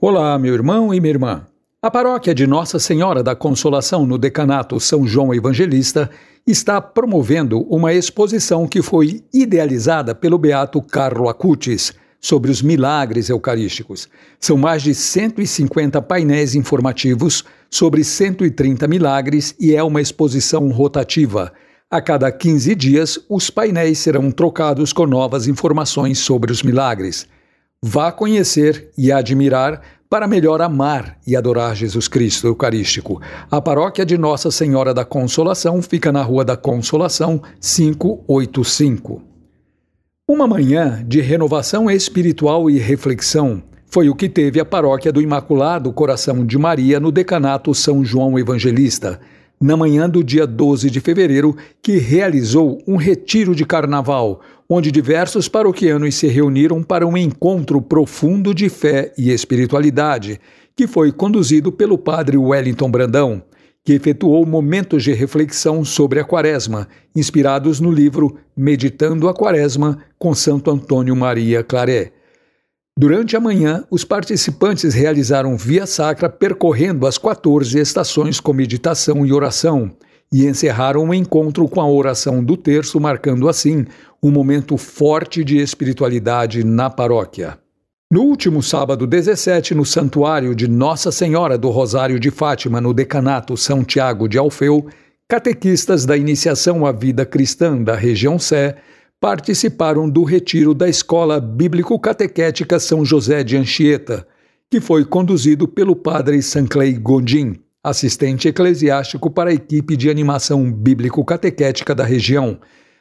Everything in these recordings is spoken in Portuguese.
Olá, meu irmão e minha irmã. A paróquia de Nossa Senhora da Consolação no Decanato São João Evangelista está promovendo uma exposição que foi idealizada pelo beato Carlo Acutis sobre os milagres eucarísticos. São mais de 150 painéis informativos sobre 130 milagres e é uma exposição rotativa. A cada 15 dias, os painéis serão trocados com novas informações sobre os milagres. Vá conhecer e admirar para melhor amar e adorar Jesus Cristo Eucarístico. A paróquia de Nossa Senhora da Consolação fica na Rua da Consolação, 585. Uma manhã de renovação espiritual e reflexão foi o que teve a paróquia do Imaculado Coração de Maria no decanato São João Evangelista na manhã do dia 12 de fevereiro, que realizou um retiro de carnaval, onde diversos paroquianos se reuniram para um encontro profundo de fé e espiritualidade, que foi conduzido pelo padre Wellington Brandão, que efetuou momentos de reflexão sobre a Quaresma, inspirados no livro Meditando a Quaresma, com Santo Antônio Maria Claret. Durante a manhã, os participantes realizaram via sacra percorrendo as 14 estações com meditação e oração e encerraram o encontro com a oração do terço, marcando assim um momento forte de espiritualidade na paróquia. No último sábado 17, no santuário de Nossa Senhora do Rosário de Fátima, no decanato São Tiago de Alfeu, catequistas da iniciação à vida cristã da região Sé participaram do retiro da Escola Bíblico-Catequética São José de Anchieta, que foi conduzido pelo padre Sanclay Gondim, assistente eclesiástico para a equipe de animação bíblico-catequética da região.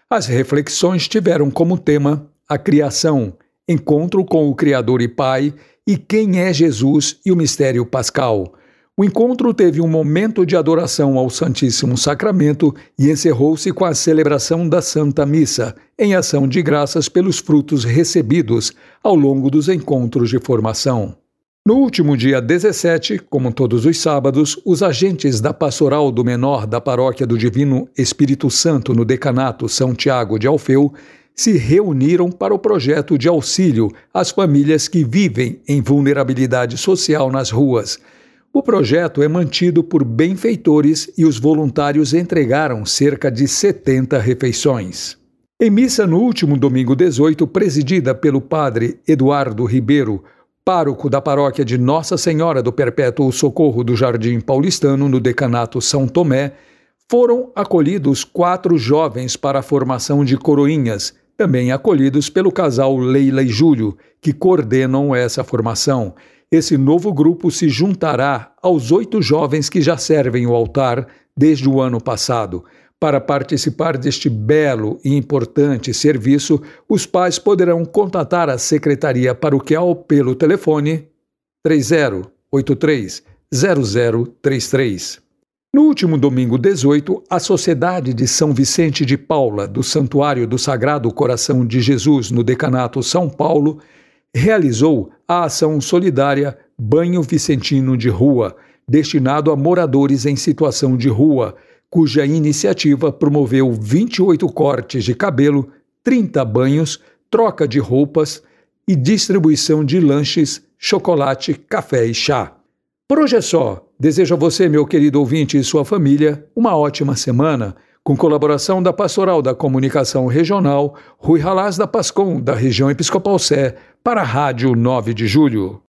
As reflexões tiveram como tema a criação, encontro com o Criador e Pai e quem é Jesus e o mistério pascal. O encontro teve um momento de adoração ao Santíssimo Sacramento e encerrou-se com a celebração da Santa Missa, em ação de graças pelos frutos recebidos ao longo dos encontros de formação. No último dia 17, como todos os sábados, os agentes da Pastoral do Menor da Paróquia do Divino Espírito Santo no Decanato São Tiago de Alfeu se reuniram para o projeto de auxílio às famílias que vivem em vulnerabilidade social nas ruas o projeto é mantido por benfeitores e os voluntários entregaram cerca de 70 refeições. Em missa no último domingo 18, presidida pelo padre Eduardo Ribeiro, pároco da paróquia de Nossa Senhora do Perpétuo Socorro do Jardim Paulistano, no decanato São Tomé, foram acolhidos quatro jovens para a formação de coroinhas, também acolhidos pelo casal Leila e Júlio, que coordenam essa formação esse novo grupo se juntará aos oito jovens que já servem o altar desde o ano passado. Para participar deste belo e importante serviço, os pais poderão contatar a Secretaria Paroquial pelo telefone 3083 0033. No último domingo 18, a Sociedade de São Vicente de Paula, do Santuário do Sagrado Coração de Jesus, no Decanato São Paulo, realizou a ação solidária Banho Vicentino de Rua, destinado a moradores em situação de rua, cuja iniciativa promoveu 28 cortes de cabelo, 30 banhos, troca de roupas e distribuição de lanches, chocolate, café e chá. Por hoje é só. Desejo a você, meu querido ouvinte e sua família, uma ótima semana com colaboração da Pastoral da Comunicação Regional, Rui Ralaz da Pascom, da região Episcopal Sé, para a Rádio 9 de Julho.